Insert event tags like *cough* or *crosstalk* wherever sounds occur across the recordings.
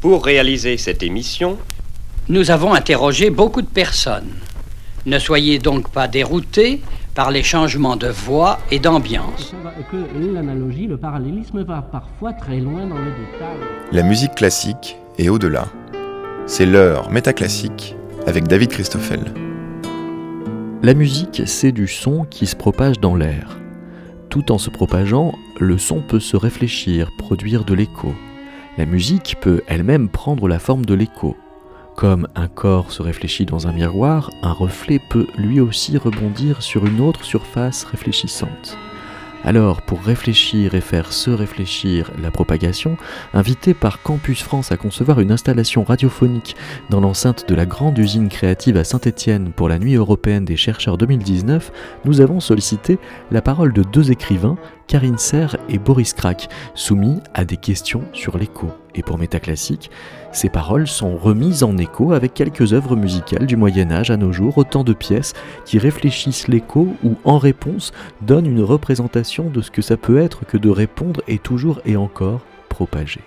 Pour réaliser cette émission, nous avons interrogé beaucoup de personnes. Ne soyez donc pas déroutés par les changements de voix et d'ambiance. Que l'analogie, le parallélisme va parfois très loin dans le détail. La musique classique et au-delà. C'est l'heure métaclassique avec David Christoffel. La musique, c'est du son qui se propage dans l'air. Tout en se propageant, le son peut se réfléchir, produire de l'écho. La musique peut elle-même prendre la forme de l'écho. Comme un corps se réfléchit dans un miroir, un reflet peut lui aussi rebondir sur une autre surface réfléchissante. Alors, pour réfléchir et faire se réfléchir la propagation, invité par Campus France à concevoir une installation radiophonique dans l'enceinte de la grande usine créative à Saint-Étienne pour la Nuit européenne des chercheurs 2019, nous avons sollicité la parole de deux écrivains, Karine Serre et Boris Krak, soumis à des questions sur l'écho. Et pour Métaclassique, ces paroles sont remises en écho avec quelques œuvres musicales du Moyen Âge à nos jours, autant de pièces qui réfléchissent l'écho ou en réponse donnent une représentation de ce que ça peut être que de répondre et toujours et encore propager.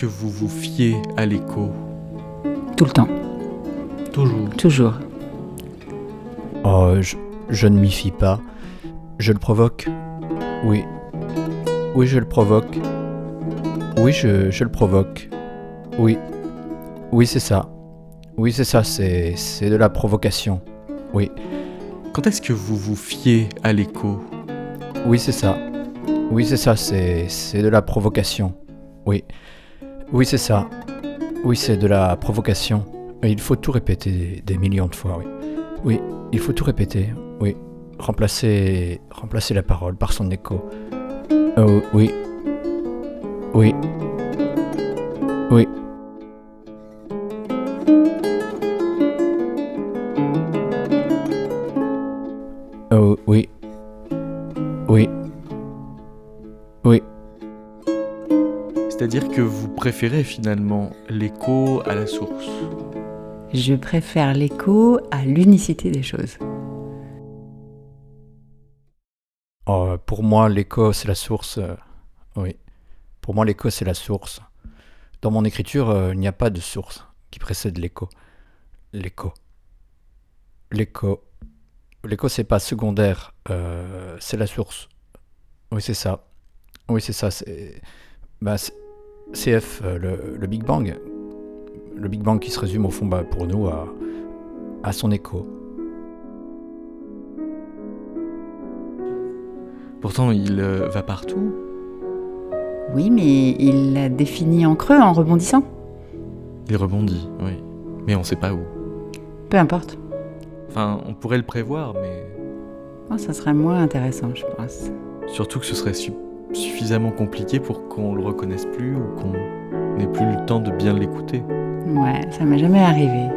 Que vous vous fiez à l'écho Tout le temps. Toujours. Toujours. Oh, je, je ne m'y fie pas. Je le provoque. Oui. Oui, je le provoque. Oui, je, je le provoque. Oui. Oui, c'est ça. Oui, c'est ça, c'est, c'est de la provocation. Oui. Quand est-ce que vous vous fiez à l'écho? Oui, c'est ça. Oui, c'est ça, c'est, c'est de la provocation. Oui. Oui, c'est ça. Oui, c'est de la provocation. Il faut tout répéter des, millions de fois, oui. Oui, il faut tout répéter, oui. Remplacer, remplacer la parole par son écho. Oh, oui. Oui. Oui. Oh, oui. Oui. Oui. C'est-à-dire que vous préférez finalement l'écho à la source? Je préfère l'écho à l'unicité des choses. Oh, pour moi, l'écho, c'est la source. euh, oui. Pour moi, l'écho, c'est la source. Dans mon écriture, euh, il n'y a pas de source qui précède l'écho. L'écho. L'écho. L'écho, c'est pas secondaire, euh, c'est la source. Oui, c'est ça. Oui, c'est ça. C'est bah, c'est- CF, euh, le, le Big Bang. Le Big Bang qui se résume au fond bah, pour nous à, à son écho. Pourtant, il euh, va partout. Oui, mais il l'a défini en creux, en rebondissant. Il rebondit, oui. Mais on sait pas où. Peu importe. Enfin, on pourrait le prévoir, mais Oh, ça serait moins intéressant, je pense. surtout que ce serait su- suffisamment compliqué pour qu'on le reconnaisse plus ou qu'on n'ait plus le temps de bien l'écouter. Ouais, ça m'est jamais arrivé.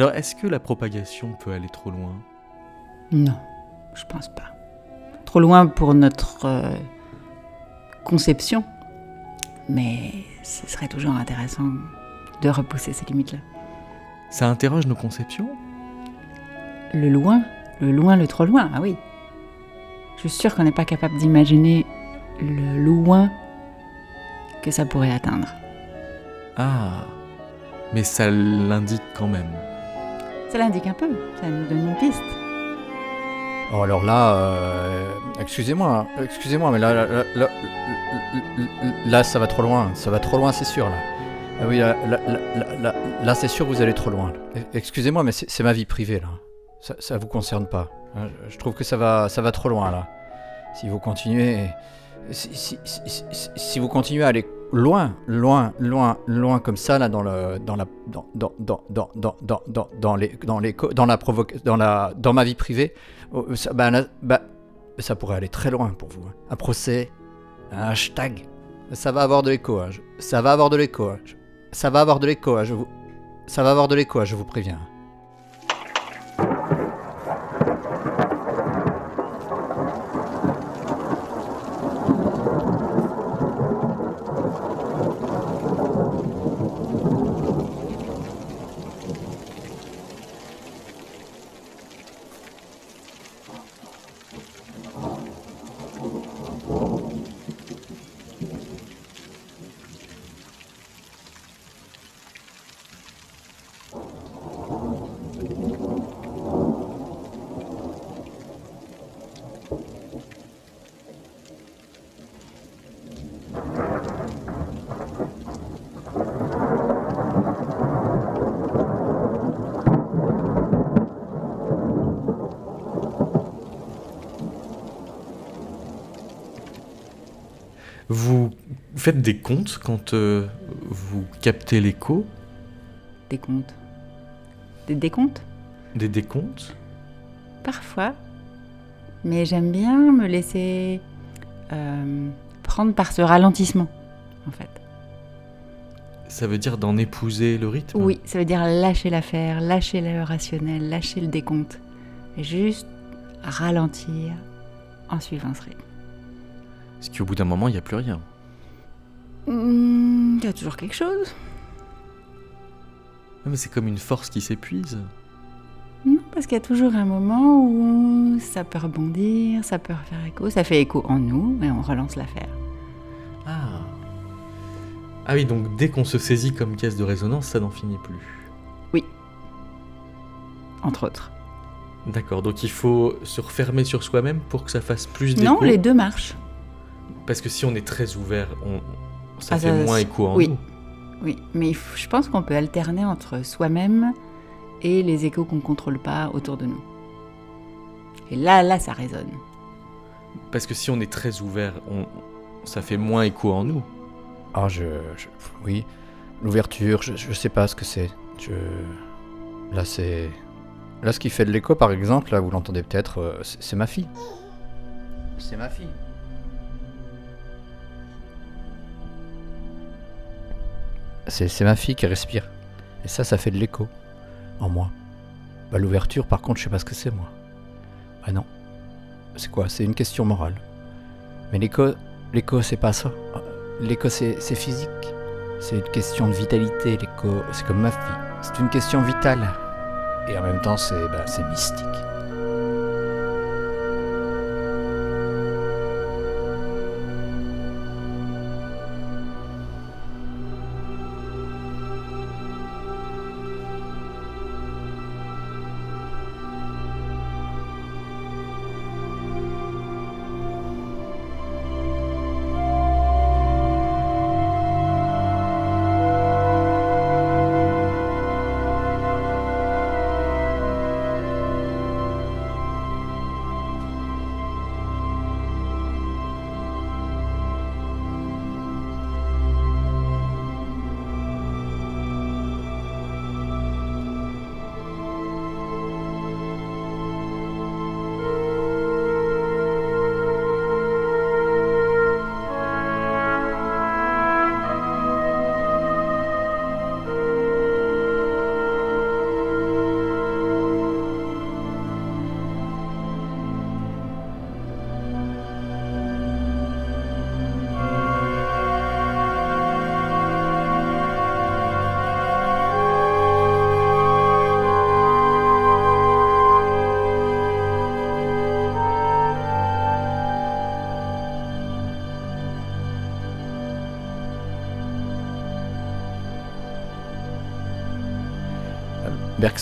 Alors, est-ce que la propagation peut aller trop loin? Non, je pense pas. Trop loin pour notre euh, conception, mais ce serait toujours intéressant de repousser ces limites-là. Ça interroge nos conceptions? Le loin, le loin, le trop loin, ah oui. Je suis sûre qu'on n'est pas capable d'imaginer le loin que ça pourrait atteindre. Ah, mais ça l'indique quand même. Ça l'indique un peu, ça nous donne une piste. Oh, alors là, euh, excusez-moi, excusez-moi, mais là là, là, là, ça va trop loin, ça va trop loin, c'est sûr, là. Ah oui, là, là, c'est sûr, vous allez trop loin. là. Excusez-moi, mais c'est ma vie privée, là. Ça, ça vous concerne pas. hein. Je trouve que ça va, ça va trop loin, là. Si vous continuez, si vous continuez à aller loin, loin, loin, loin comme ça là dans le dans la dans dans dans dans dans dans, dans dans les dans les dans la provoque dans la dans ma vie privée, oh, ça, bah, bah, ça pourrait aller très loin pour vous. Hein. Un procès, un hashtag, ça va avoir de l'écho. Hein. Ça va avoir de l'écho. Hein. Ça va avoir de l'écho. Hein, je vous ça va avoir de l'écho. Hein, je vous préviens. Hein. Comptes quand euh, vous captez l'écho, Des comptes. Des décomptes? Des décomptes? Parfois. Mais j'aime bien me laisser euh, prendre par ce ralentissement, en fait. Ça veut dire d'en épouser le rythme? Oui, ça veut dire lâcher l'affaire, lâcher le rationnel, lâcher le décompte. Et juste ralentir en suivant ce rythme. Parce qu'au bout d'un moment, il n'y a plus rien. Hmm, Il y a toujours quelque chose. Ah, Mais c'est comme une force qui s'épuise. Non, parce qu'il y a toujours un moment où ça peut rebondir, ça peut refaire écho, ça fait écho en nous et on relance l'affaire. Ah. Ah oui, donc dès qu'on se saisit comme caisse de résonance, ça n'en finit plus. Entre autres. D'accord, donc il faut se refermer sur soi-même pour que ça fasse plus d'écho. Non, les deux marchent. Parce que si on est très ouvert, on... ça Ah, fait ça- moins écho en oui. nous. Oui, mais faut- je pense qu'on peut alterner entre soi-même et les échos qu'on ne contrôle pas autour de nous. Et là, là, ça résonne. Parce que si on est très ouvert, on... ça fait moins écho en nous. Ah, je, je- oui, l'ouverture, je, je sais pas ce que c'est. Je, là, c'est, là, ce qui fait de l'écho, par exemple, là, vous l'entendez peut-être, euh, c'est ma fille. C'est ma fille. C'est ma fille qui respire. Et ça, ça fait de l'écho en moi. Bah, l'ouverture, par contre, je sais pas ce que c'est, moi. Ah non. C'est quoi? C'est une question morale. Mais l'écho, l'écho, c'est pas ça. L'écho, c'est physique. C'est une question de vitalité, l'écho. C'est comme ma fille. C'est une question vitale. Et en même temps, c'est bah, c'est mystique.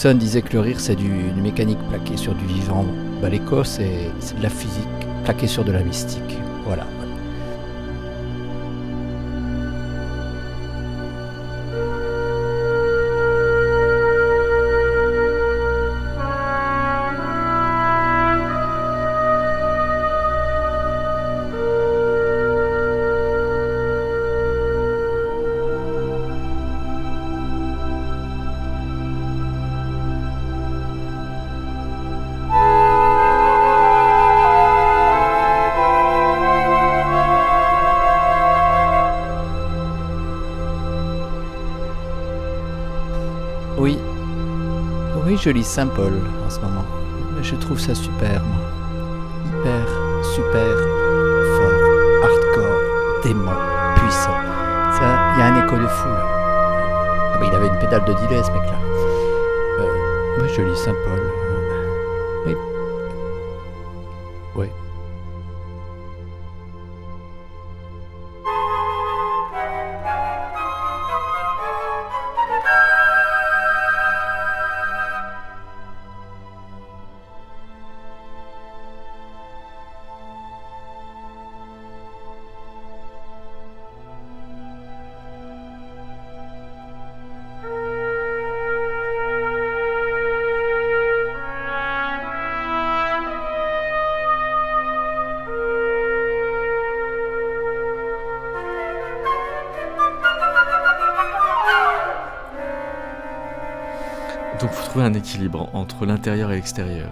Bergson disait que le rire c'est du, mécanique plaquée sur du vivant. Bah, l'écho c'est c'est de la physique plaquée sur de la mystique. Voilà. Je lis Saint-Paul en ce moment. Je trouve ça super. Hyper, super, fort, hardcore, dément, puissant. Ça, il y a un écho de fou, là. Ah bah, il avait une pédale de delay, ce mec-là. Euh, je lis Saint-Paul. Oui. Équilibre entre l'intérieur et l'extérieur.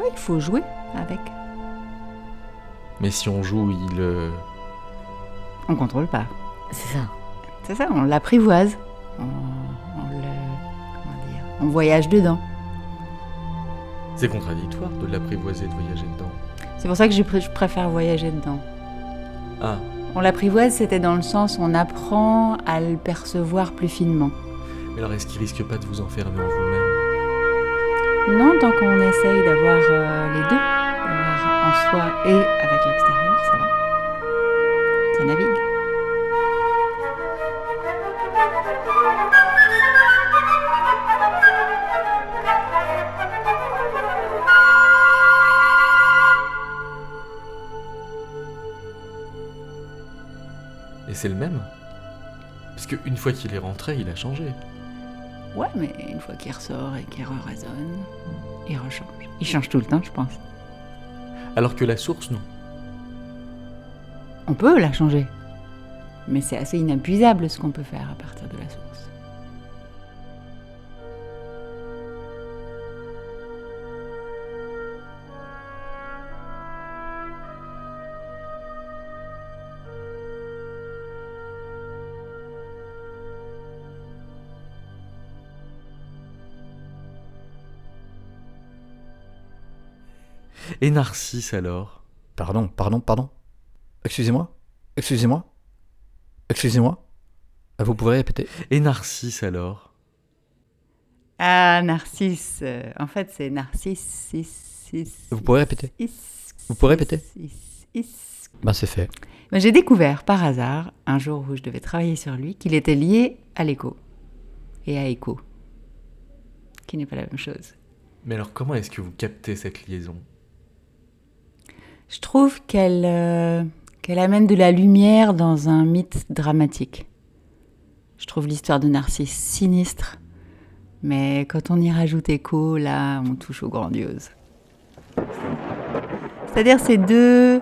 Oui, il faut jouer avec. Mais si on joue, il... euh, On contrôle pas. C'est ça. C'est ça, on l'apprivoise. On, on le. Comment dire On voyage dedans. C'est contradictoire de l'apprivoiser, de voyager dedans. C'est pour ça que je, pr- je préfère voyager dedans. Ah, On l'apprivoise, c'était dans le sens où on apprend à le percevoir plus finement. mais alors est-ce qu'il risque pas de vous enfermer en vous-même Non, tant qu'on essaye d'avoir euh, les deux, d'avoir en soi et avec l'extérieur, ça va. Ça navigue. Et c'est le même? Parce qu'une fois qu'il est rentré, il a changé. Ouais, mais une fois qu'il ressort et qu'il raisonne, il rechange. Il change tout le temps, je pense. Alors que la source, non. On peut la changer. Mais c'est assez inépuisable ce qu'on peut faire à partir de la source. Et Narcisse alors? Pardon, pardon, pardon. Excusez-moi Excusez-moi Excusez-moi Ah, Vous pourrez répéter? Et Narcisse alors? Ah, Narcisse. euh, en fait, c'est Narcisse. cis, cis, Vous pourrez répéter? Cis, Vous pourrez répéter? Ben c'est fait. J'ai découvert par hasard, un jour où je devais travailler sur lui, qu'il était lié à l'écho et à écho, qui n'est pas la même chose. Mais alors comment est-ce que vous captez cette liaison? Je trouve qu'elle euh, qu'elle amène de la lumière dans un mythe dramatique. Je trouve l'histoire de Narcisse sinistre, mais quand on y rajoute écho, là, on touche au grandiose. C'est-à-dire ces deux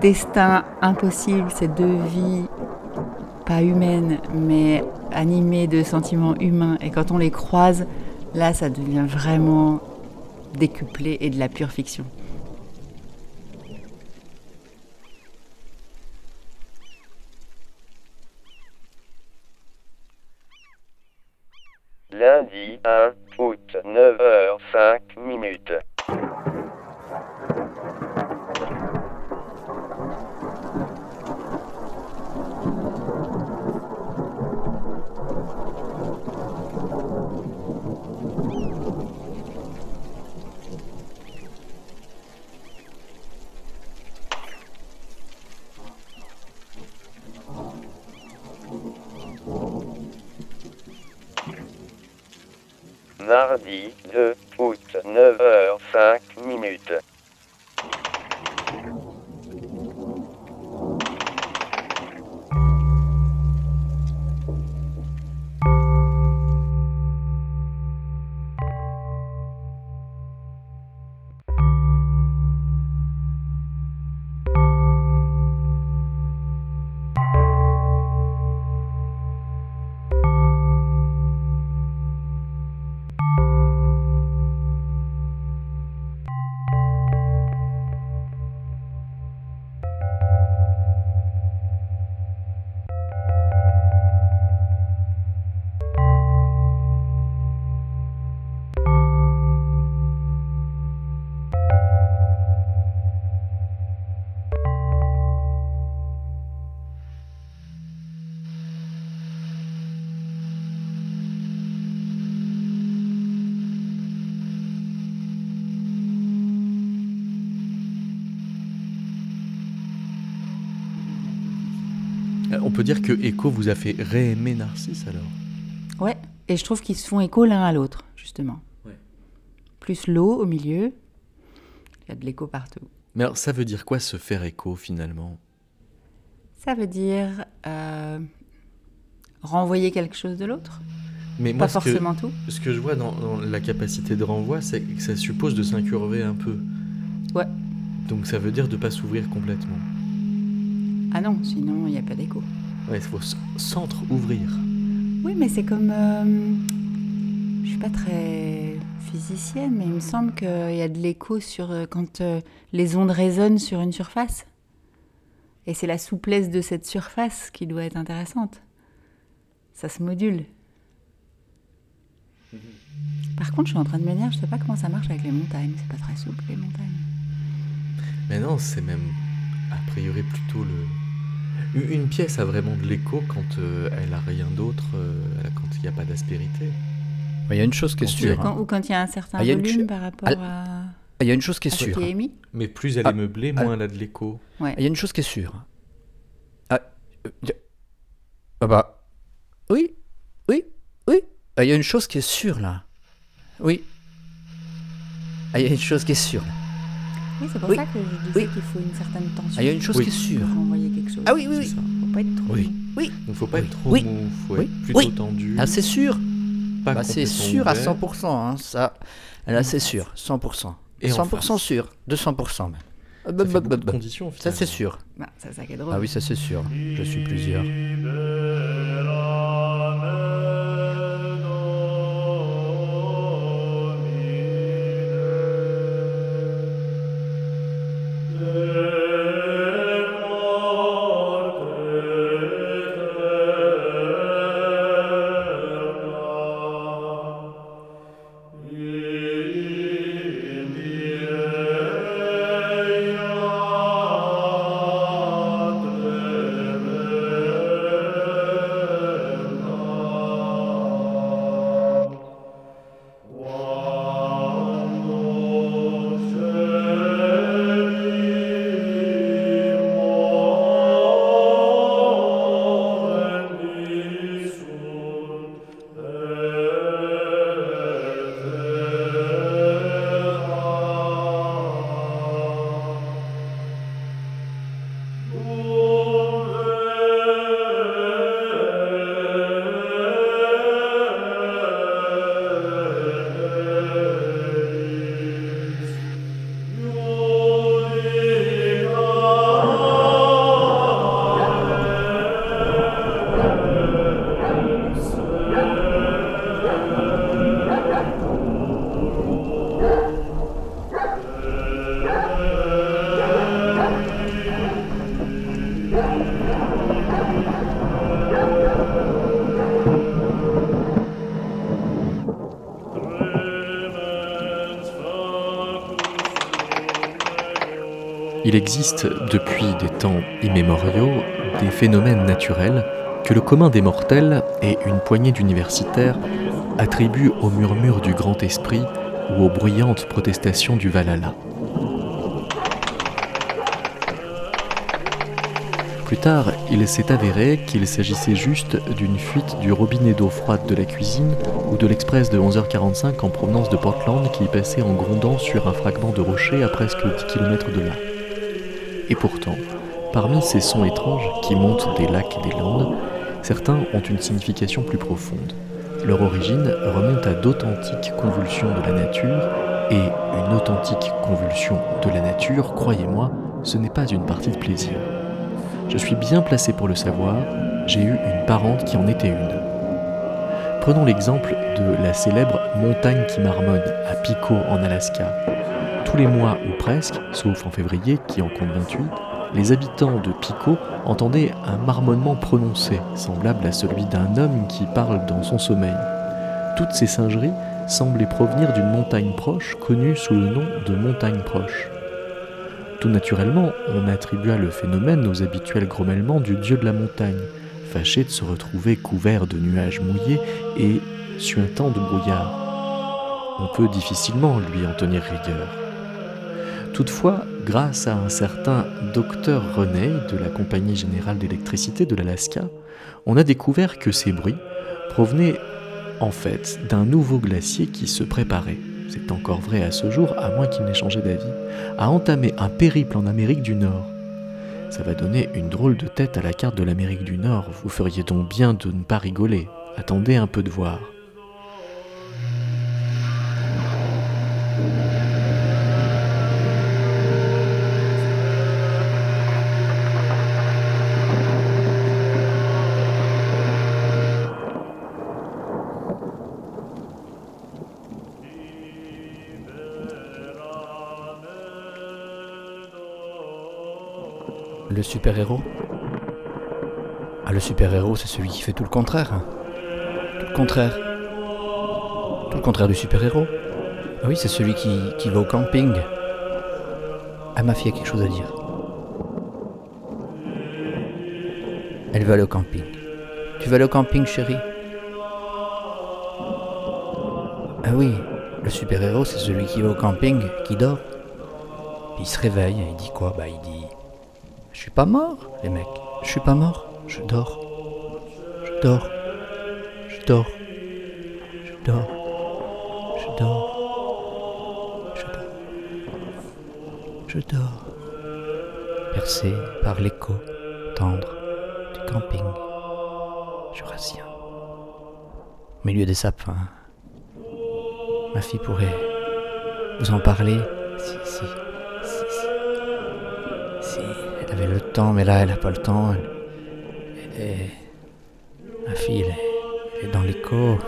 destins impossibles, ces deux vies pas humaines, mais animées de sentiments humains, et quand on les croise, là, ça devient vraiment décuplé et de la pure fiction. Lundi 1 août 9h05 minutes. Mardi 2 dire que Echo vous a fait réaimer Narcisse alors Ouais, et je trouve qu'ils se font écho l'un à l'autre, justement. Ouais. Plus l'eau au milieu, il y a de l'écho partout. Mais alors ça veut dire quoi se faire écho finalement? Ça veut dire euh, renvoyer quelque chose de l'autre Mais Pas ce que- forcément tout. Ce que je vois dans, dans la capacité de renvoi, c'est que ça suppose de s'incurver un peu. Ouais. Donc ça veut dire de pas s'ouvrir complètement. Ah non, sinon il n'y a pas d'écho. Ouais, il faut s'entre-ouvrir. Oui, mais c'est comme. euh, je suis pas très physicienne, mais il me semble qu'il y a de l'écho sur euh, quand euh, les ondes résonnent sur une surface. Et c'est la souplesse de cette surface qui doit être intéressante. Ça se module. Par contre, je suis en train de me dire, je sais pas comment ça marche avec les montagnes. C'est pas très souple les montagnes. Mais non, c'est même a priori plutôt le. Une- pièce a vraiment de l'écho quand euh, elle a rien d'autre, euh, quand il n'y a pas d'aspérité. Il y a une chose qui est sûre. hein. Quand- ou quand il y a un certain Ah, y a volume par rapport Ah, à, Il y a une chose qui est sûre. qui est émis. Mais plus elle Ah, est meublée, ah. moins elle a de l'écho. Ouais. Il y a une chose qui est sûre. Ah, euh, ah bah. Oui, oui, oui. Ah, Il y a une chose qui est sûre là. Oui. Ah, Il y a une chose qui est sûre. là. Oui, c'est pour Oui. ça que je disais Oui. qu'il faut une certaine tension. Ah, Il y a une chose Oui. qui est sûre. pour renvoyer quelque chose. Ah oui, oui, oui. ça. Faut pas être trop. Oui, oui. Donc faut pas Oui. être trop Oui. mou, faut Oui. être plutôt Oui. tendu. Ah, c'est sûr. pas Bah, c'est sûr à ouvert. 100%. Hein, ça. Là, c'est sûr. 100%. Et en 100% face. sûr. 200% même. Ça bah, fait bah, bah, de bah. conditions, Ça, c'est sûr. Bah, c'est ça qui est drôle. Ah oui, ça, c'est sûr. Je suis plusieurs. Il existe depuis des temps immémoriaux des phénomènes naturels que le commun des mortels et une poignée d'universitaires attribuent au murmure du grand esprit ou aux bruyantes protestations du Valhalla. Plus tard, il s'est avéré qu'il s'agissait juste d'une fuite du robinet d'eau froide de la cuisine ou de l'express de 11h45 en provenance de Portland qui passait en grondant sur un fragment de rocher à presque 10 km de là. Et pourtant, parmi ces sons étranges qui montent des lacs et des landes, certains ont une signification plus profonde. Leur origine remonte à d'authentiques convulsions de la nature, et une authentique convulsion de la nature, croyez-moi, ce n'est pas une partie de plaisir. Je suis bien placé pour le savoir, j'ai eu une parente qui en était une. Prenons l'exemple de la célèbre montagne qui marmonne à Pico en Alaska. Tous les mois ou presque, sauf en février qui en compte 28, les habitants de Pico entendaient un marmonnement prononcé, semblable à celui d'un homme qui parle dans son sommeil. Toutes ces singeries semblaient provenir d'une montagne proche connue sous le nom de montagne proche. Tout naturellement, on attribua le phénomène aux habituels grommellements du dieu de la montagne, fâché de se retrouver couvert de nuages mouillés et suintant de brouillard. On peut difficilement lui en tenir rigueur. Toutefois, grâce à un certain docteur René de la Compagnie générale d'électricité de l'Alaska, on a découvert que ces bruits provenaient en fait d'un nouveau glacier qui se préparait c'est encore vrai à ce jour, à moins qu'il n'ait changé d'avis, a entamé un périple en Amérique du Nord. Ça va donner une drôle de tête à la carte de l'Amérique du Nord, vous feriez donc bien de ne pas rigoler. Attendez un peu de voir. Le super-héros Ah, le super-héros, c'est celui qui fait tout le contraire. hein. Tout le contraire. Tout le contraire du super-héros. Ah oui, c'est celui qui, qui va au camping. Ah, ma fille a quelque chose à dire. Elle va aller au camping. Tu aller au camping, chérie? Ah oui, le super-héros, c'est celui qui va au camping, qui dort. Puis il se réveille il dit quoi? Bah, il dit je suis pas mort, les mecs. Je suis pas mort. Je dors. Je dors. Je dors. Je dors. Je dors. Je dors. Je dors. Percé par l'écho tendre du camping jurassien. Au milieu des sapins. Ma fille pourrait vous en parler mais là elle n'a pas le temps. Elle, ma fille, elle est, dans l'écho.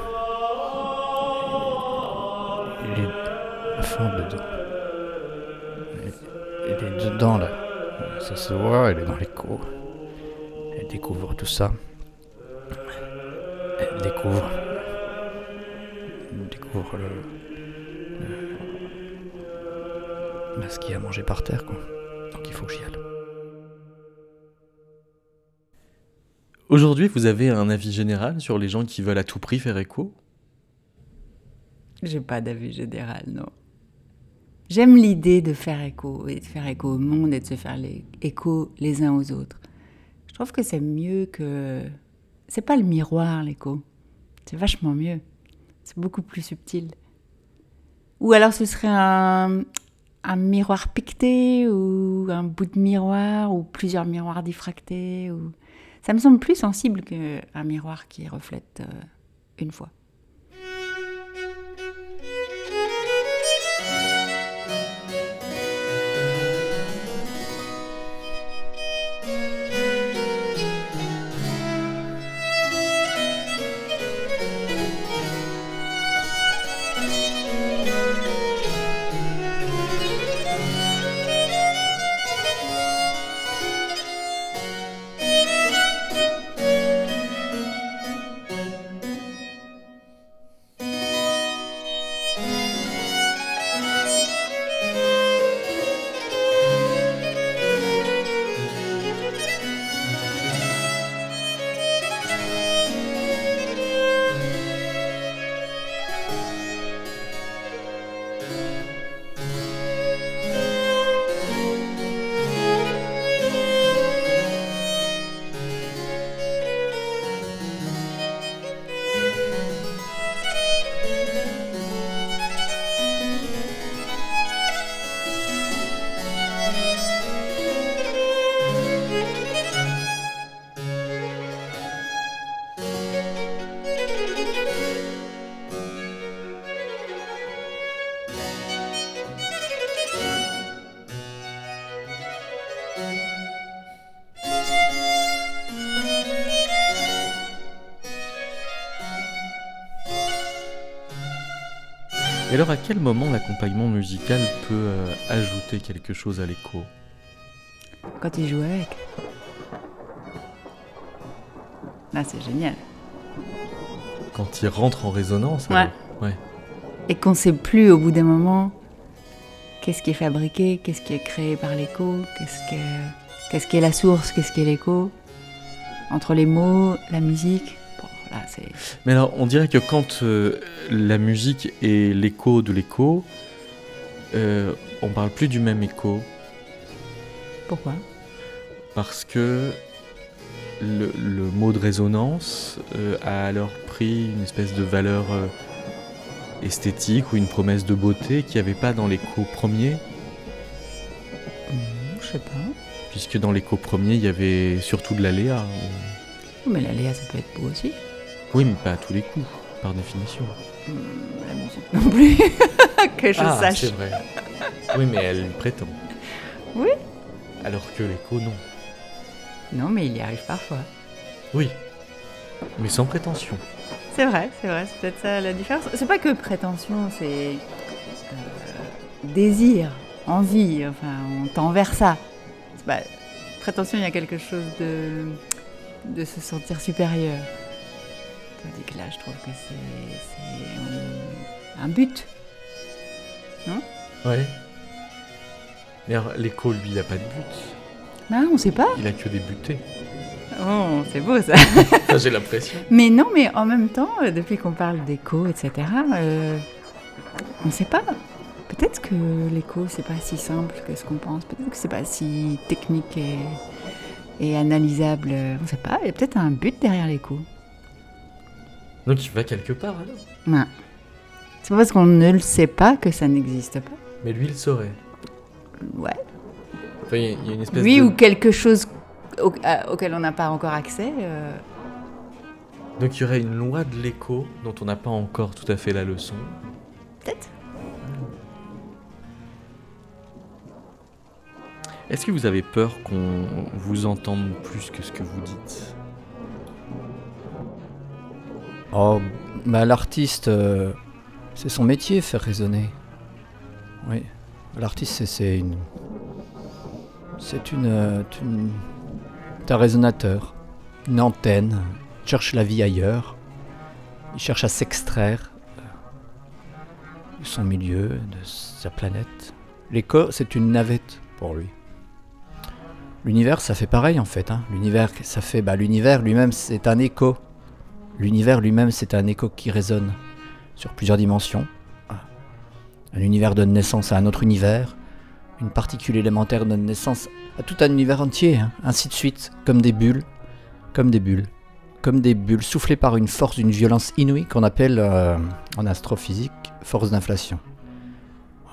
Elle est à fond dedans. Elle, est dedans là. Ça se voit, elle est dans l'écho. Elle découvre tout ça. Elle découvre. Elle découvre le. le- bah, ce qu'il y a à manger par terre, Aujourd'hui, vous avez un avis général sur les gens qui veulent à tout prix faire écho? J'ai pas d'avis général, non. J'aime l'idée de faire écho, et de faire écho au monde et de se faire les- écho les uns aux autres. Je trouve que c'est mieux que. C'est pas le miroir, l'écho. C'est vachement mieux. C'est beaucoup plus subtil. Ou alors ce serait un, un miroir piqueté, ou un bout de miroir, ou plusieurs miroirs diffractés. Ou... Ça me semble plus sensible qu'un miroir qui reflète euh, une fois. Alors, à quel moment l'accompagnement musical peut euh, ajouter quelque chose à l'écho? Quand il joue avec. Là, c'est génial. Quand il rentre en résonance Ouais. Et qu'on sait plus au bout d'un moment qu'est-ce qui est fabriqué, qu'est-ce qui est créé par l'écho, qu'est-ce que qu'est-ce qui est la source, qu'est-ce qui est l'écho. Entre les mots, la musique. Mais alors, on dirait que quand euh, la musique est l'écho de l'écho, euh, on parle plus du même écho Pourquoi? Parce que le, le mot de résonance euh, a alors pris une espèce de valeur euh, esthétique ou une promesse de beauté qu'il n'y avait pas dans l'écho premier, Je sais pas. puisque dans l'écho premier, il y avait surtout de l'aléa. Mais la Léa, ça peut être beau aussi. Oui, mais pas à tous les coups, par définition. La musique non plus. *laughs* que je ah, sache. c'est vrai. Oui, mais elle prétend. Oui. Alors que l'écho, non. Non, mais il y arrive parfois. Oui. Mais sans prétention. C'est vrai, c'est vrai, c'est peut-être ça la différence. C'est pas que prétention, c'est euh, désir, envie, enfin, on tend vers ça. Pas- prétention, il y a quelque chose de, de se sentir supérieur. Tandis que là, je trouve que c'est un, un but. Ouais. Mais alors, l'écho, lui, il n'a pas de but. Ah, on sait pas. Il a que des butées. Oh, c'est beau ça. *laughs* Enfin, j'ai l'impression. Mais non, mais en même temps, euh, depuis qu'on parle d'écho, etc., euh, on ne sait pas. Peut-être que l'écho, c'est pas si simple que ce qu'on pense. Peut-être que c'est pas si technique et, et analysable. On ne sait pas. Il y a peut-être un but derrière l'écho. Donc, il va quelque part, alors Ouais. C'est pas parce qu'on ne le sait pas que ça n'existe pas. Mais lui, il saurait. Ouais. Enfin, il y a- il y a une espèce Oui, de... ou quelque chose au- à- auquel on n'a pas encore accès. euh, Donc, il y aurait une loi de l'écho dont on n'a pas encore tout à fait la leçon. Peut-être. Est-ce que vous avez peur qu'on vous entende plus que ce que vous dites? Oh, bah l'artiste, euh, c'est son métier, faire résonner. Oui, l'artiste, c'est- une. C'est une. euh, une- un résonateur, une antenne. Il cherche la vie ailleurs. Il cherche à s'extraire euh, de son milieu, de sa planète. L'écho, c'est une navette pour lui. L'univers, ça fait pareil en fait. hein. L'univers, ça fait. Bah, l'univers lui-même, c'est un écho. L'univers lui-même, c'est un écho qui résonne sur plusieurs dimensions. Un univers donne naissance à un autre univers. Une particule élémentaire donne naissance à tout un univers entier. hein. Ainsi de suite, comme des bulles, comme des bulles, comme des bulles soufflées par une force d'une violence inouïe qu'on appelle euh, en astrophysique force d'inflation.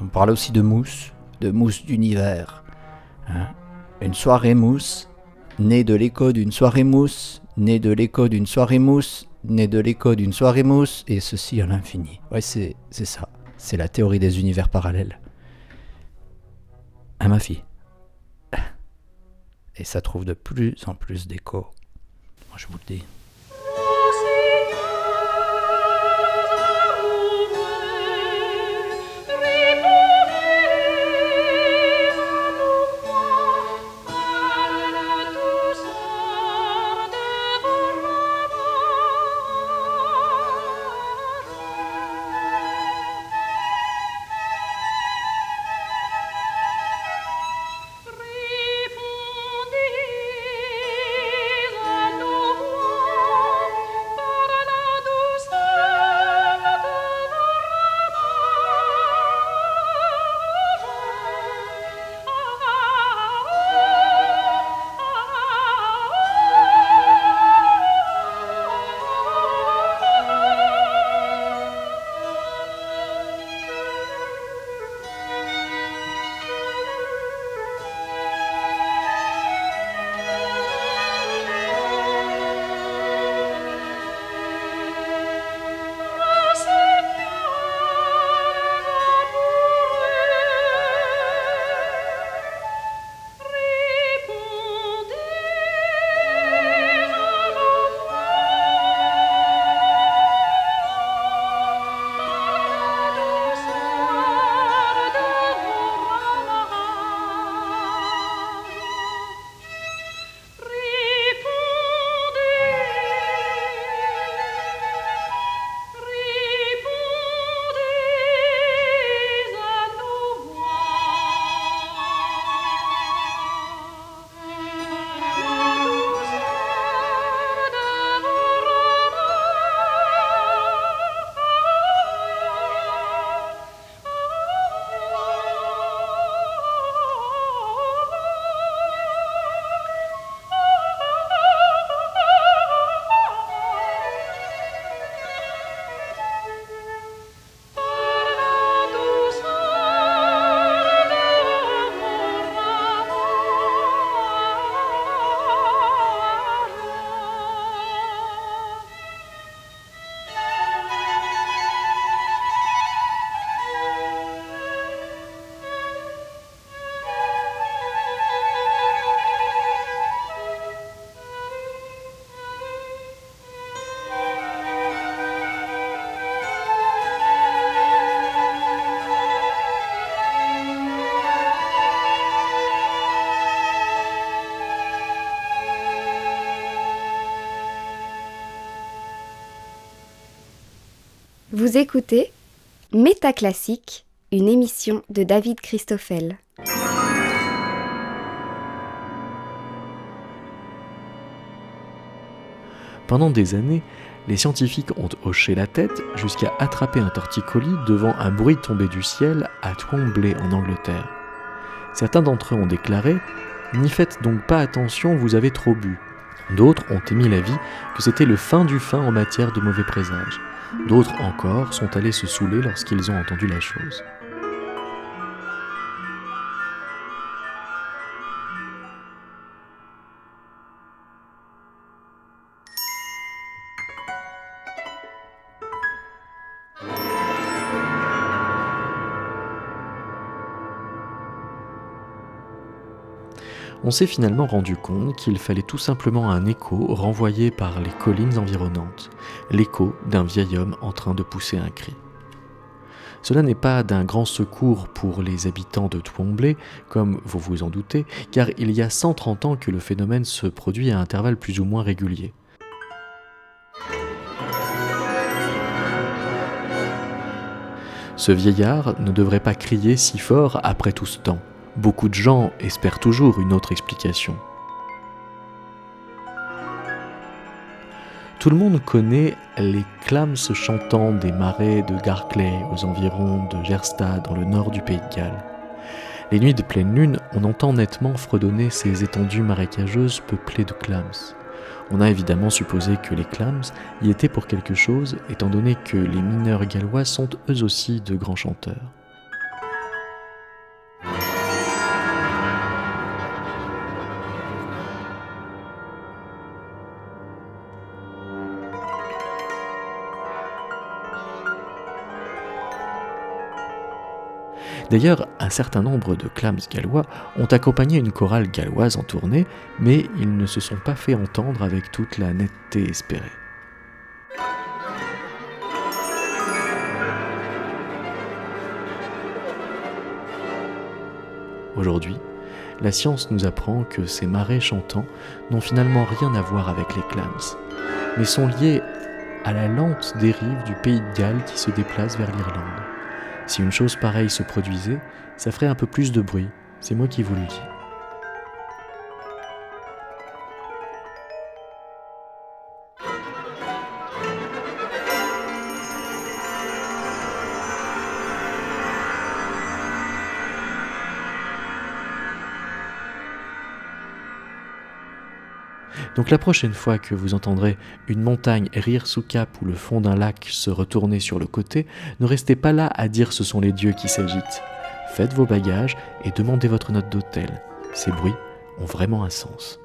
On parle aussi de mousse, de mousse d'univers. hein. Une soirée mousse, née de l'écho d'une soirée mousse, née de l'écho d'une soirée mousse, née de l'écho d'une soirée mousse, et ceci à l'infini. Ouais, c'est c'est ça. C'est la théorie des univers parallèles. À ma fille. Et ça trouve de plus en plus d'écho. Moi, je vous le dis. Vous écoutez Métaclassique, une émission de David Christoffel. Pendant des années, les scientifiques ont hoché la tête jusqu'à attraper un torticolis devant un bruit tombé du ciel à Twombly en Angleterre. Certains d'entre eux ont déclaré N'y faites donc pas attention, vous avez trop bu. D'autres ont émis l'avis que c'était le fin du fin en matière de mauvais présages. D'autres encore sont allés se saouler lorsqu'ils ont entendu la chose. On s'est finalement rendu compte qu'il fallait tout simplement un écho renvoyé par les collines environnantes, l'écho d'un vieil homme en train de pousser un cri. Cela n'est pas d'un grand secours pour les habitants de Twombly, comme vous vous en doutez, car il y a 130 ans que le phénomène se produit à intervalles plus ou moins réguliers. Ce vieillard ne devrait pas crier si fort après tout ce temps. Beaucoup de gens espèrent toujours une autre explication. Tout le monde connaît les clams chantants des marais de Garclay aux environs de Gerstad dans le nord du pays de Galles. Les nuits de pleine lune, on entend nettement fredonner ces étendues marécageuses peuplées de clams. On a évidemment supposé que les clams y étaient pour quelque chose, étant donné que les mineurs gallois sont eux aussi de grands chanteurs. D'ailleurs, un certain nombre de clams gallois ont accompagné une chorale galloise en tournée, mais ils ne se sont pas fait entendre avec toute la netteté espérée. Aujourd'hui, la science nous apprend que ces marais chantants n'ont finalement rien à voir avec les clams, mais sont liés à la lente dérive du pays de Galles qui se déplace vers l'Irlande. Si une chose pareille se produisait, ça ferait un peu plus de bruit, c'est moi qui vous le dis. Donc la prochaine fois que vous entendrez une montagne rire sous cap ou le fond d'un lac se retourner sur le côté, ne restez pas là à dire ce sont les dieux qui s'agitent. Faites vos bagages et demandez votre note d'hôtel. Ces bruits ont vraiment un sens.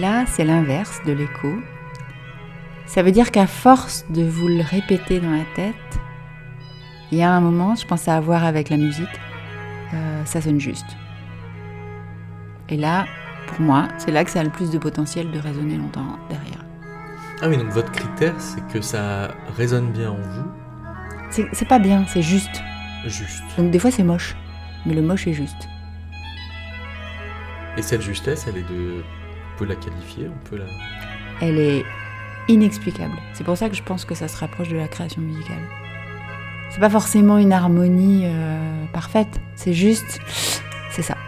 Là, c'est l'inverse de l'écho. Ça veut dire qu'à force de vous le répéter dans la tête, il y a un moment, je pense à avoir avec la musique, euh, ça sonne juste. Et là, pour moi, c'est là que ça a le plus de potentiel de résonner longtemps derrière. Ah oui, donc votre critère, c'est que ça résonne bien en vous, C'est c'est pas bien, c'est juste. juste. Donc des fois c'est moche, mais le moche est juste. Et cette justesse, elle est de. On peut la qualifier, on peut la. Elle est inexplicable. C'est pour ça que je pense que ça se rapproche de la création musicale. C'est pas forcément une harmonie euh, parfaite, c'est juste. C'est ça.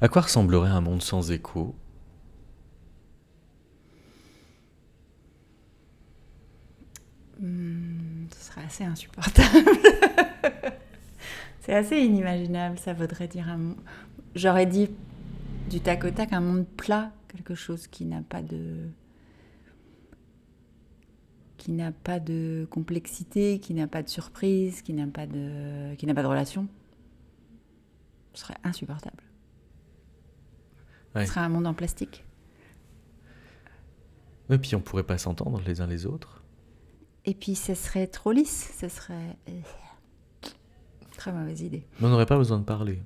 À quoi ressemblerait un monde sans écho? Hmm, ce serait assez insupportable. *laughs* c'est assez inimaginable, ça voudrait dire un monde. J'aurais dit du tac au tac un monde plat, quelque chose qui n'a pas de. qui n'a pas de complexité, qui n'a pas de surprise, qui n'a pas de. qui n'a pas de relation. Ce serait insupportable. Ouais. Ce serait un monde en plastique. Et puis on pourrait pas s'entendre les uns les autres. Et puis ce serait trop lisse, ce serait. euh, Très mauvaise idée. Mais on n'aurait pas besoin de parler.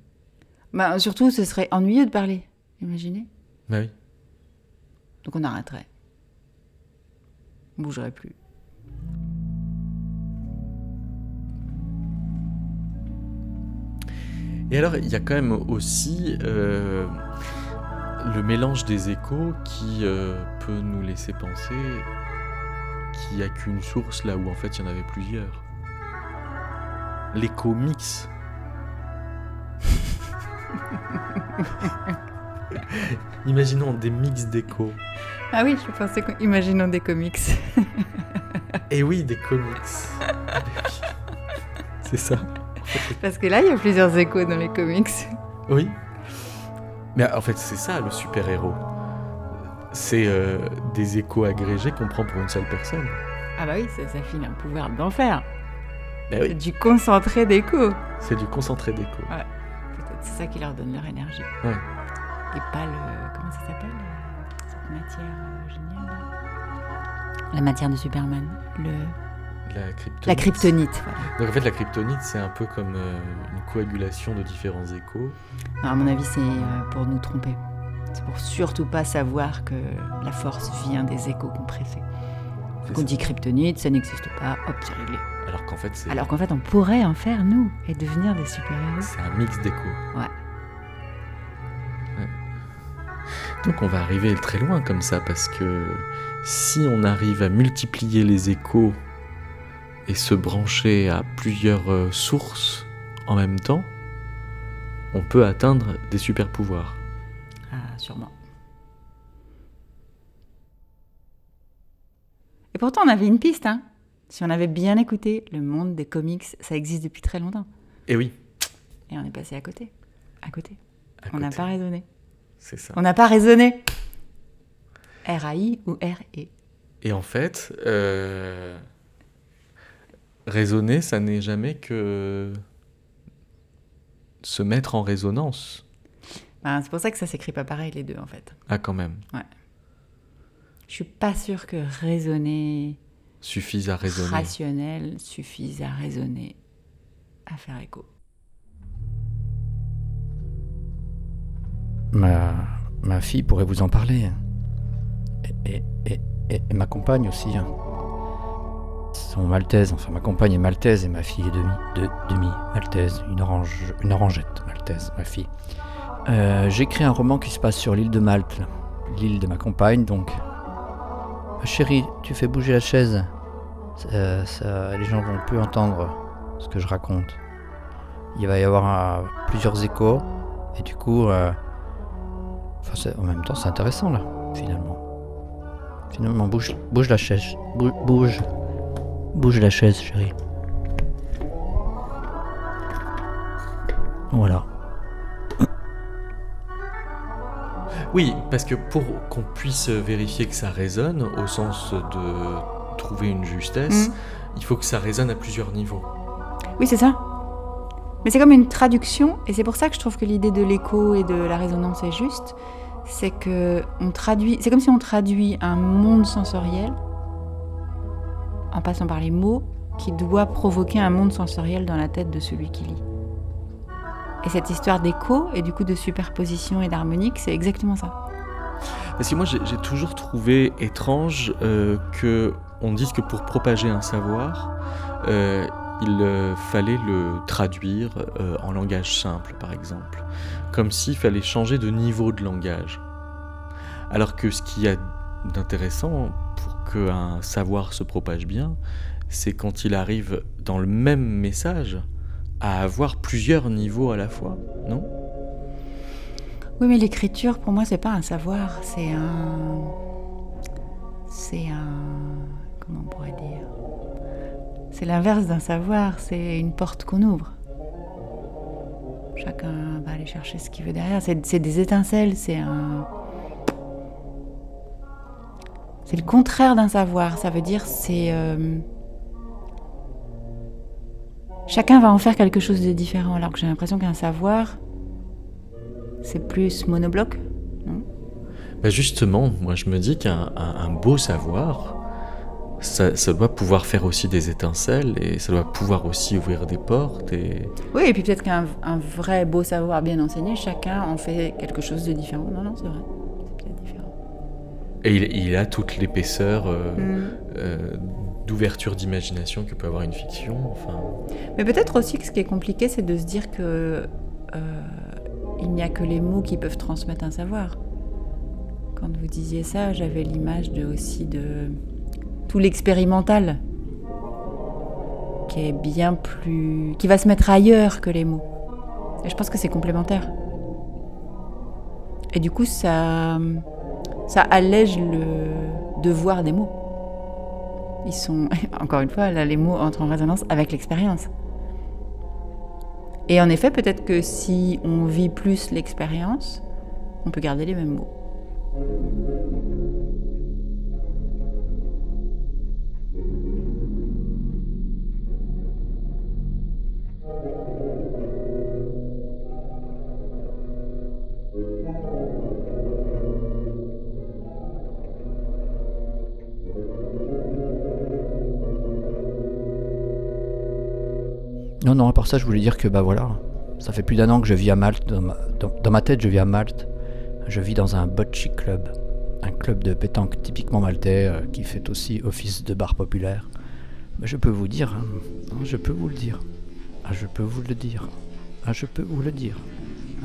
Bah, surtout, ce serait ennuyeux de parler. Imaginez. Bah oui. Donc on arrêterait. On bougerait plus. Et alors, il y a quand même aussi euh, le mélange des échos qui euh, peut nous laisser penser qu'il n'y a qu'une source là où en fait il y en avait plusieurs. L'écho mix. *laughs* Imaginons des mix d'échos. Ah oui, je pensais qu'on... Imaginons des comics. Et oui, des comics. *laughs* C'est ça. Parce que là, il y a plusieurs échos dans les comics. Oui. Mais en fait, c'est ça le super-héros. C'est euh, des échos agrégés qu'on prend pour une seule personne. Ah bah oui, ça, ça file un pouvoir d'enfer. Ben C'est oui, du concentré d'échos. c'est du concentré d'échos. Peut-être c'est ça qui leur donne leur énergie. Ouais. Et pas le... Comment ça s'appelle Cette matière euh, géniale. là? La matière de Superman. Le... La kryptonite. La kryptonite, voilà. Donc en fait, la kryptonite, c'est un peu comme euh, une coagulation de différents échos. Non, à mon avis, c'est euh, pour nous tromper. C'est pour surtout pas savoir que la force vient des échos compressés. Donc on dit kryptonite, ça n'existe pas, hop, c'est réglé. Alors qu'en fait, c'est Alors qu'en fait, on pourrait en faire, nous, et devenir des super-héros. c'est un mix d'échos. Ouais. Ouais. Donc on va arriver très loin comme ça, parce que si on arrive à multiplier les échos et se brancher à plusieurs euh, sources en même temps, on peut atteindre des super pouvoirs. Ah, sûrement. Et pourtant, on avait une piste, hein. Si on avait bien écouté, le monde des comics, ça existe depuis très longtemps. Et oui, Et on est passé à côté. À côté. à On n'a pas raisonné. C'est ça. On n'a pas raisonné. R-A-I ou R-E Et en fait, euh, raisonner, ça n'est jamais que se mettre en résonance. Ben, C'est pour ça que ça s'écrit pas pareil, les deux, en fait. Ah, quand même. Je suis pas sûre que raisonner Suffise à raisonner. rationnel suffise à raisonner, à faire écho. Ma, ma fille pourrait vous en parler. Et, et- et- et- et ma compagne aussi. Sont maltaises, enfin ma compagne est maltaise et ma fille est demi, de, demi maltaise, une, orange, une orangette maltaise, ma fille. Euh, J'écris un roman qui se passe sur l'île de Malte, l'île de ma compagne donc. Ma chérie, tu fais bouger la chaise. Ça- ça- les gens vont plus entendre ce que je raconte. Il va y avoir plusieurs échos et du coup, euh, en même temps, c'est intéressant là, finalement. Finalement, bouge, bouge la chaise. Bouge. Bouge la chaise, chérie. Voilà. *coughs* Oui, parce que pour qu'on puisse vérifier que ça résonne, au sens de trouver une justesse, Mm. il faut que ça résonne à plusieurs niveaux. Oui, c'est ça. Mais c'est comme une traduction, et c'est pour ça que je trouve que l'idée de l'écho et de la résonance est juste. C'est que on traduit, c'est comme si on traduit un monde sensoriel en passant par les mots qui doit provoquer un monde sensoriel dans la tête de celui qui lit. Et cette histoire d'écho et du coup de superposition et d'harmonique, c'est exactement ça. Parce que moi, j'ai toujours trouvé étrange euh, que on dise que pour propager un savoir, euh, il euh, fallait le traduire euh, en langage simple, par exemple. Comme s'il fallait changer de niveau de langage. Alors que ce qu'il y a d'intéressant qu'un savoir se propage bien, c'est quand il arrive dans le même message à avoir plusieurs niveaux à la fois, non? Oui, mais l'écriture, pour moi, c'est pas un savoir, c'est un. C'est un. Comment on pourrait dire? C'est l'inverse d'un savoir, c'est une porte qu'on ouvre. Chacun va aller chercher ce qu'il veut derrière. C'est des étincelles, c'est un. C'est le contraire d'un savoir. Ça veut dire c'est. euh, Chacun va en faire quelque chose de différent, alors que j'ai l'impression qu'un savoir, c'est plus monobloc. Bah justement, moi je me dis qu'un un- un beau savoir, ça, ça doit pouvoir faire aussi des étincelles et ça doit pouvoir aussi ouvrir des portes et... Oui, et puis peut-être qu'un un vrai beau savoir bien enseigné, chacun en fait quelque chose de différent. Non, non, c'est vrai. Et il, il a toute l'épaisseur euh, Mm. euh, d'ouverture d'imagination que peut avoir une fiction. Enfin, Mais peut-être aussi que ce qui est compliqué, c'est de se dire que euh, il n'y a que les mots qui peuvent transmettre un savoir. Quand vous disiez ça, j'avais l'image de aussi de tout l'expérimental qui est bien plus qui va se mettre ailleurs que les mots. Et je pense que c'est complémentaire. Et du coup, ça ça allège le devoir des mots. Ils sont, *laughs* encore une fois, là, les mots entrent en résonance avec l'expérience. Et en effet, peut-être que si on vit plus l'expérience, on peut garder les mêmes mots. Non, non, à part ça, je voulais dire que bah voilà, ça fait plus d'un an que je vis à Malte. Dans ma, dans- ma tête, je vis à Malte. Je vis dans un bocce club, un club de pétanque typiquement maltais euh, qui fait aussi office de bar populaire. Je peux vous dire, hein, hein, je peux vous le dire. Ah, je peux vous le dire. Ah, je peux vous le dire.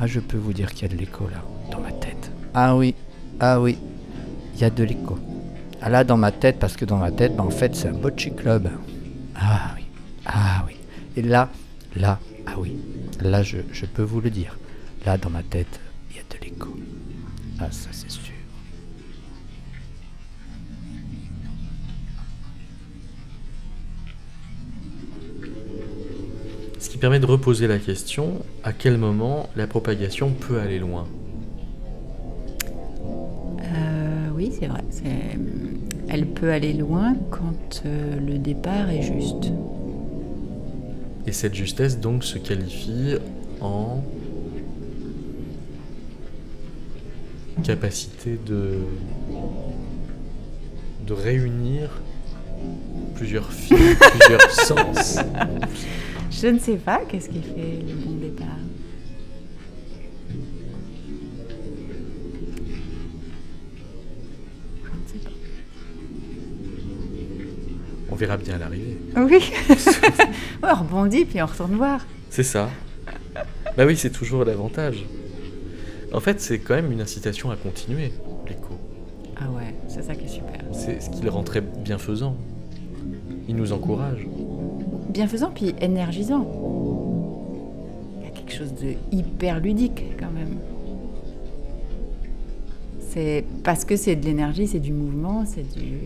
Ah, je peux vous dire qu'il y a de l'écho là, dans ma tête. Ah oui, ah oui, il y a de l'écho. Ah là, dans ma tête, parce que dans ma tête, bah, en fait, c'est un bocce club. Ah ah. Et là, là, ah oui, là je, je peux vous le dire, là dans ma tête, il y a de l'écho. Ah ça c'est sûr. Ce qui permet de reposer la question, à quel moment la propagation peut aller loin euh, Oui, c'est vrai. Elle peut aller loin quand euh, le départ est juste. Et cette justesse donc se qualifie en capacité de, de réunir plusieurs fils, plusieurs *laughs* sens. Je ne sais pas qu'est-ce qui fait le bon départ? Verra bien à l'arrivée. Oui. *laughs* On rebondit puis on retourne voir. C'est ça. Bah oui, c'est toujours l'avantage. En fait, c'est quand même une incitation à continuer, l'écho. Ah ouais, c'est ça qui est super. C'est ce qui le rend très bienfaisant. Il nous encourage. Bienfaisant puis énergisant. Il y a quelque chose de hyper ludique quand même. C'est parce que c'est de l'énergie, c'est du mouvement, c'est du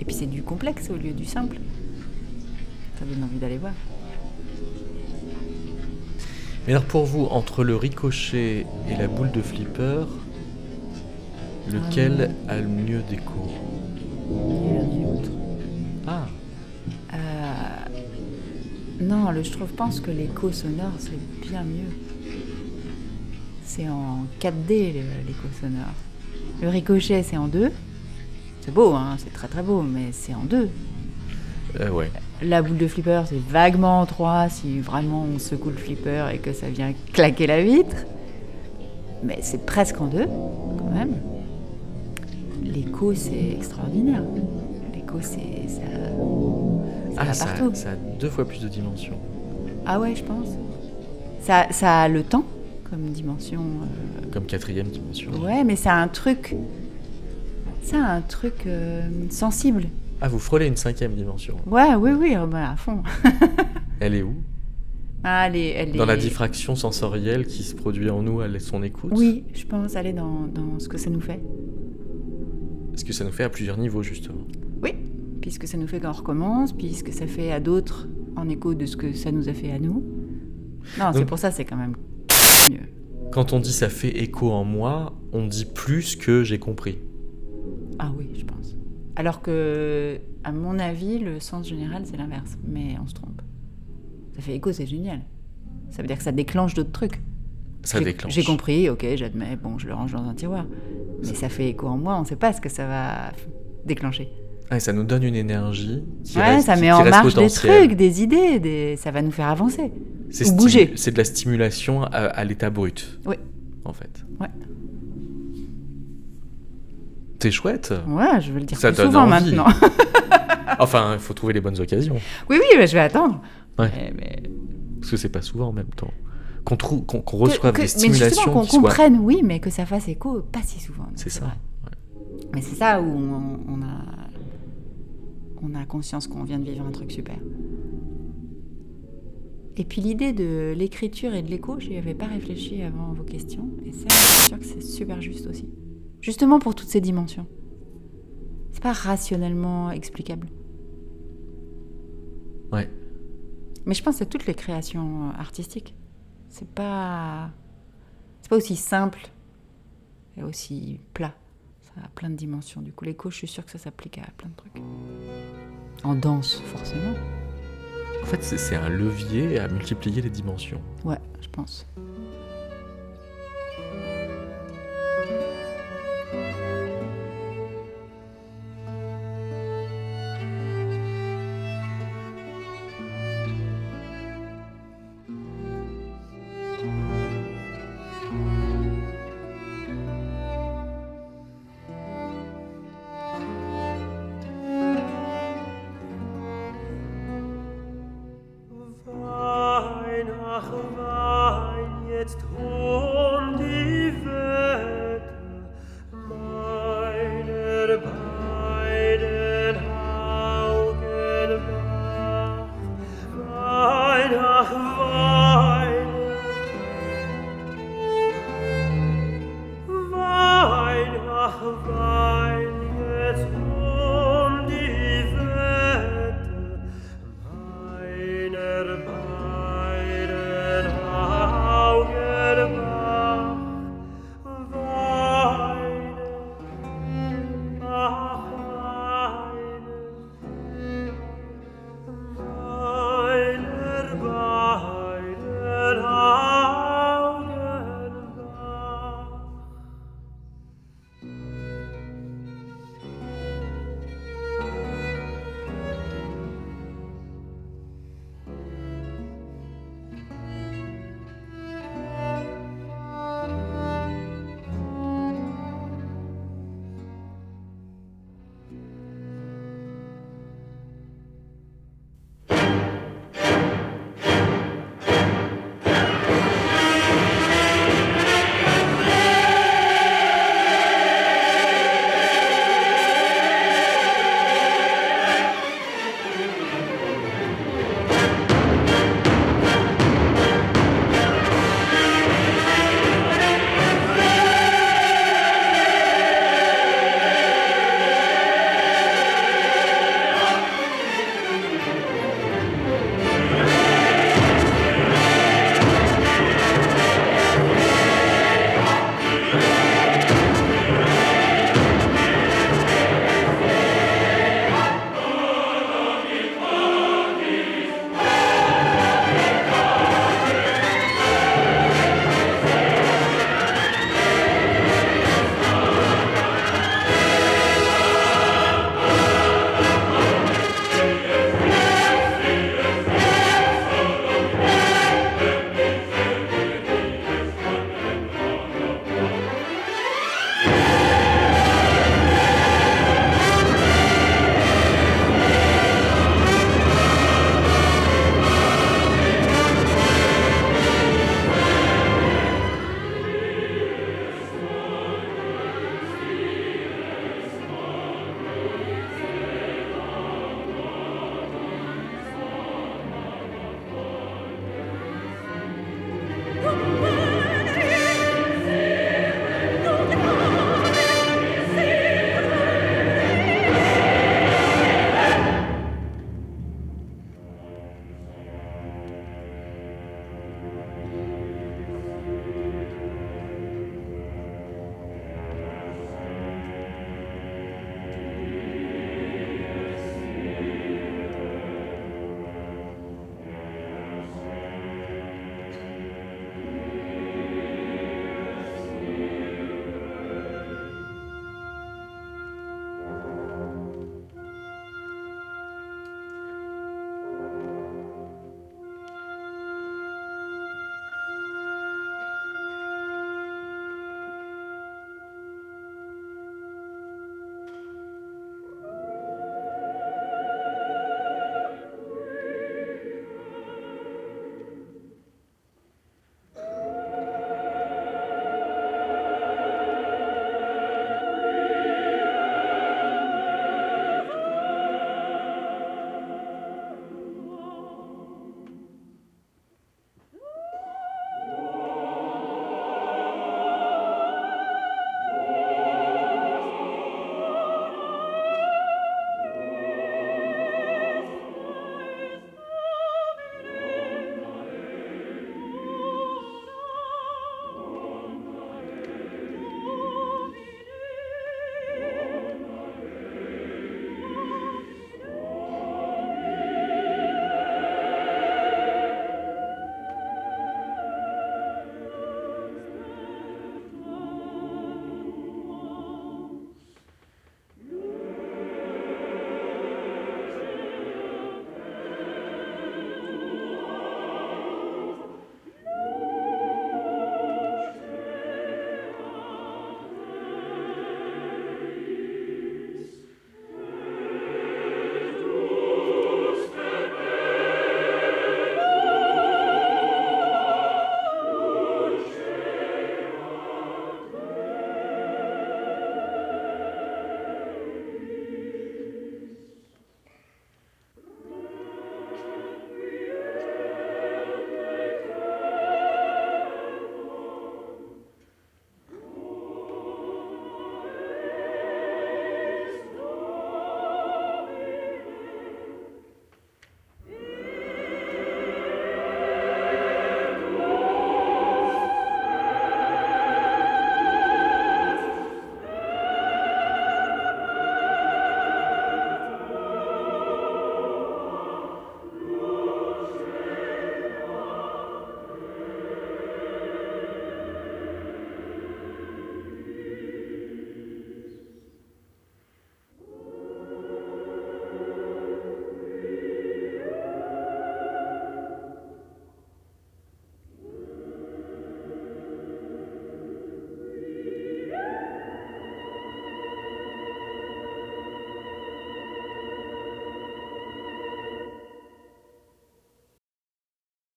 et puis c'est du complexe au lieu du simple. Ça donne envie d'aller voir. Mais alors pour vous, entre le ricochet et la boule de flipper, lequel a le mieux d'écho? Ah, Euh, Non, le, je trouve, pense que l'écho sonore, c'est bien mieux. C'est en 4D, le- l'écho sonore. Le ricochet, c'est en 2. C'est beau, hein, c'est très très beau, mais c'est en 2. euh, ouais. La boule de flipper, c'est vaguement en 3 si vraiment on secoue le flipper et que ça vient claquer la vitre. Mais c'est presque en 2, quand même. L'écho, c'est extraordinaire. L'écho, c'est. Ça, ça Ah, va ça, partout. ça a deux fois plus de dimensions. Ah ouais, je pense. Ça, ça a le temps comme dimension. euh, Comme quatrième dimension. Ouais, mais ça a un truc. Ça un truc euh, sensible. Ah, vous frôlez une cinquième dimension. Ouais, oui, oui, euh, bah, à fond. *laughs* Elle est où? Ah, elle est, elle Dans la diffraction sensorielle qui se produit en nous à son écoute? Oui, je pense, elle est dans, dans ce que ça nous fait. Est-ce que ça nous fait à plusieurs niveaux, justement Oui, puisque ça nous fait quand on recommence, puisque ça fait à d'autres en écho de ce que ça nous a fait à nous. Non, c'est pour ça, c'est quand même mieux. Quand on dit ça fait écho en moi, on dit plus que j'ai compris. Ah oui, je pense. Alors que, à mon avis, le sens général, c'est l'inverse. Mais on se trompe. Ça fait écho, c'est génial. Ça veut dire que ça déclenche d'autres trucs. Ça déclenche. J'ai compris, ok, j'admets, bon, je le range dans un tiroir. Mais ça fait écho en moi, on ne sait pas ce que ça va déclencher. Ah, et ça nous donne une énergie qui ouais, reste, ça met qui en marche des trucs, des idées, des... ça va nous faire avancer. C'est bouger. C'est de la stimulation à, à l'état brut. Oui. En fait. Ouais. C'est chouette. Ouais, je veux le dire Ça plus souvent envie. maintenant. *laughs* Enfin, il faut trouver les bonnes occasions. oui, oui, mais je vais attendre. Ouais. Mais- mais- Parce que c'est pas souvent en même temps. Qu'on trouve, qu'on qu'on que- reçoive que- des mais justement, stimulations qu'on comprenne, oui, mais que ça fasse écho, pas si souvent. C'est ça. Mais c'est ça où on, on a, on a conscience qu'on vient de vivre un truc super. Et puis l'idée de l'écriture et de l'écho, j'y avais pas réfléchi avant vos questions. Et ça, je suis sûre que c'est super juste aussi. Justement pour toutes ces dimensions. C'est pas rationnellement explicable. Ouais. Mais je pense c'est toutes les créations euh, artistiques. C'est pas. C'est pas aussi simple et aussi plat. Ça a plein de dimensions. Du coup, l'écho, je suis sûre que ça s'applique à plein de trucs. En danse, forcément. En fait, c'est- c'est un levier à multiplier les dimensions. Ouais, je pense.